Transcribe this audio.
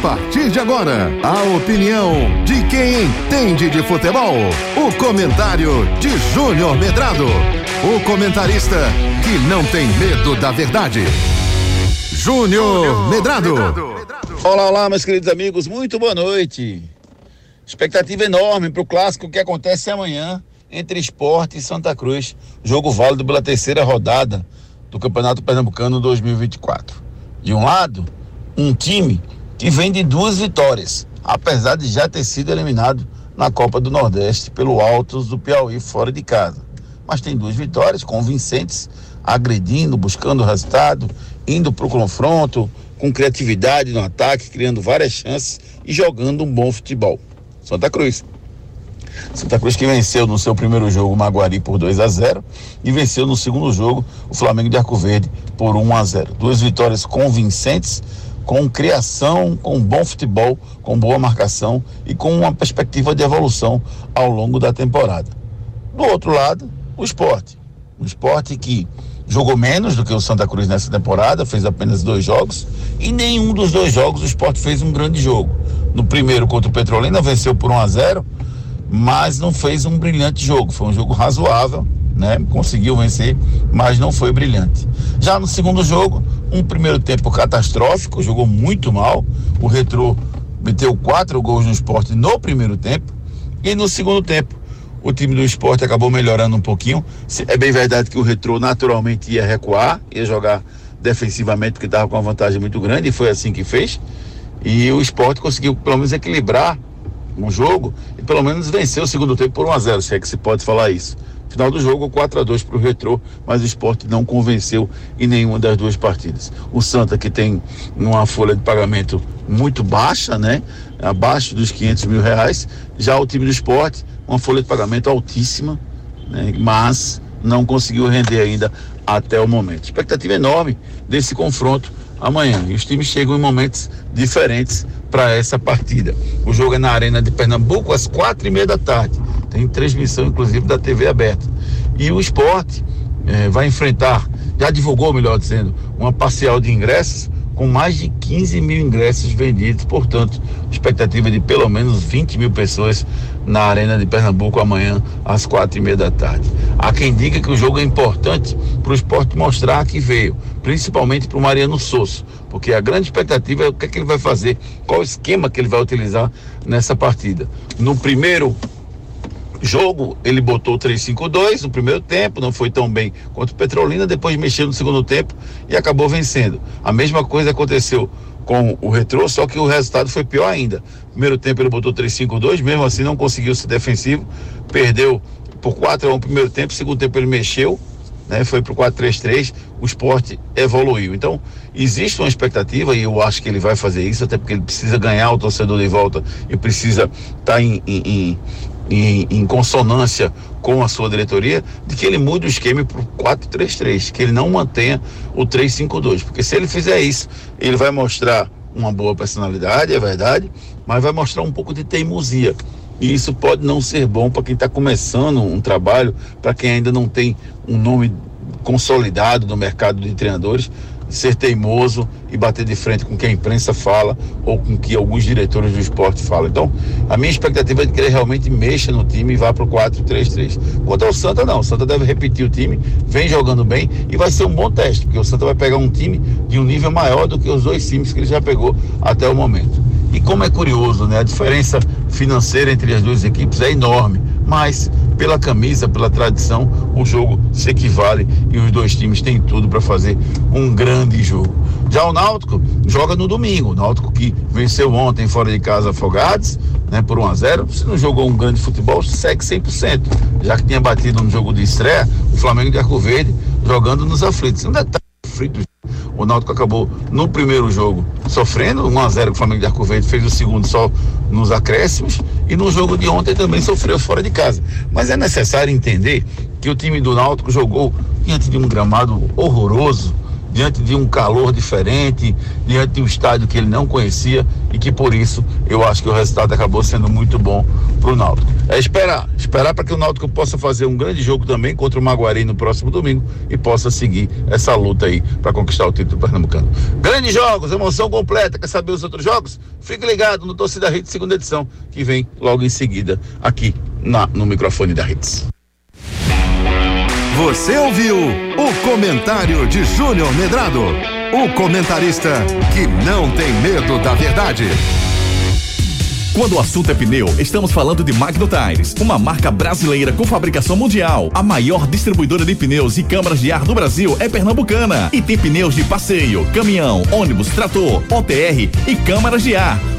partir de agora, a opinião de quem entende de futebol. O comentário de Júnior Medrado. O comentarista que não tem medo da verdade. Júnior Medrado. Olá, olá, meus queridos amigos, muito boa noite. Expectativa enorme para o clássico que acontece amanhã entre Esporte e Santa Cruz. Jogo válido pela terceira rodada do Campeonato Pernambucano 2024. De um lado, um time que vem de duas vitórias, apesar de já ter sido eliminado na Copa do Nordeste pelo Altos do Piauí fora de casa. Mas tem duas vitórias convincentes, agredindo, buscando resultado, indo para o confronto, com criatividade no ataque, criando várias chances e jogando um bom futebol. Santa Cruz. Santa Cruz que venceu no seu primeiro jogo o Maguari por 2 a 0 e venceu no segundo jogo o Flamengo de Arco Verde por 1 a 0. Duas vitórias convincentes, com criação, com bom futebol, com boa marcação e com uma perspectiva de evolução ao longo da temporada. Do outro lado, o esporte. O esporte que jogou menos do que o Santa Cruz nessa temporada, fez apenas dois jogos, e nenhum dos dois jogos o esporte fez um grande jogo. No primeiro contra o Petrolina, venceu por 1 a 0 mas não fez um brilhante jogo. Foi um jogo razoável, né? Conseguiu vencer, mas não foi brilhante. Já no segundo jogo, um primeiro tempo catastrófico, jogou muito mal. O Retrô meteu quatro gols no esporte no primeiro tempo. E no segundo tempo, o time do esporte acabou melhorando um pouquinho. É bem verdade que o Retrô naturalmente ia recuar, ia jogar defensivamente, porque estava com uma vantagem muito grande, e foi assim que fez. E o esporte conseguiu pelo menos equilibrar um jogo e pelo menos venceu o segundo tempo por 1 a 0 se é que se pode falar isso. Final do jogo, 4 a 2 para o Retrô, mas o esporte não convenceu em nenhuma das duas partidas. O Santa, que tem uma folha de pagamento muito baixa, né? Abaixo dos 500 mil reais. Já o time do esporte, uma folha de pagamento altíssima, né? mas não conseguiu render ainda até o momento. Expectativa enorme desse confronto amanhã. E os times chegam em momentos diferentes para essa partida. O jogo é na Arena de Pernambuco às quatro e meia da tarde. Tem transmissão, inclusive, da TV aberta. E o esporte eh, vai enfrentar, já divulgou, melhor dizendo, uma parcial de ingressos com mais de 15 mil ingressos vendidos, portanto, expectativa de pelo menos 20 mil pessoas na Arena de Pernambuco amanhã às quatro e meia da tarde. Há quem diga que o jogo é importante para o esporte mostrar que veio, principalmente para o Mariano Sosso, porque a grande expectativa é o que, é que ele vai fazer, qual esquema que ele vai utilizar nessa partida. No primeiro jogo, ele botou 3-5-2 no primeiro tempo, não foi tão bem quanto o Petrolina, depois mexeu no segundo tempo e acabou vencendo. A mesma coisa aconteceu com o Retrô, só que o resultado foi pior ainda. Primeiro tempo ele botou 3-5-2, mesmo assim não conseguiu ser defensivo, perdeu por 4 a 1 primeiro tempo, segundo tempo ele mexeu, né, foi para o 4-3-3, o esporte evoluiu. Então, existe uma expectativa, e eu acho que ele vai fazer isso, até porque ele precisa ganhar o torcedor de volta e precisa estar tá em, em, em, em consonância com a sua diretoria, de que ele mude o esquema para o 4-3-3, que ele não mantenha o 3-5-2. Porque se ele fizer isso, ele vai mostrar uma boa personalidade, é verdade, mas vai mostrar um pouco de teimosia. E isso pode não ser bom para quem está começando um trabalho, para quem ainda não tem um nome consolidado no mercado de treinadores, ser teimoso e bater de frente com o que a imprensa fala ou com o que alguns diretores do esporte falam. Então, a minha expectativa é de que ele realmente mexa no time e vá para o 4-3-3. Quanto ao Santa, não. O Santa deve repetir o time, vem jogando bem e vai ser um bom teste, porque o Santa vai pegar um time de um nível maior do que os dois times que ele já pegou até o momento. E como é curioso, né? A diferença financeira entre as duas equipes é enorme, mas pela camisa, pela tradição, o jogo se equivale e os dois times têm tudo para fazer um grande jogo. Já o Náutico joga no domingo. O Náutico que venceu ontem fora de casa Afogados, né, por 1 a 0 Se não jogou um grande futebol, segue 100%. Já que tinha batido no jogo de estreia, o Flamengo de Arco Verde jogando nos aflitos. Um detalhe, aflitos o Náutico acabou no primeiro jogo sofrendo, 1 a 0 com o Flamengo de Arco Verde, fez o segundo só nos acréscimos e no jogo de ontem também sofreu fora de casa. Mas é necessário entender que o time do Náutico jogou diante de um gramado horroroso, diante de um calor diferente, diante de um estádio que ele não conhecia e que por isso eu acho que o resultado acabou sendo muito bom para o Náutico. É esperar, esperar para que o Náutico possa fazer um grande jogo também contra o Maguari no próximo domingo e possa seguir essa luta aí para conquistar o título pernambucano. Grandes jogos, emoção completa. Quer saber os outros jogos? Fique ligado no Torcida Rede segunda edição, que vem logo em seguida aqui na, no microfone da Redes. Você ouviu o comentário de Júnior Medrado, o comentarista que não tem medo da verdade. Quando o assunto é pneu, estamos falando de Magno Tires, uma marca brasileira com fabricação mundial. A maior distribuidora de pneus e câmaras de ar do Brasil é pernambucana e tem pneus de passeio, caminhão, ônibus, trator, OTR e câmaras de ar,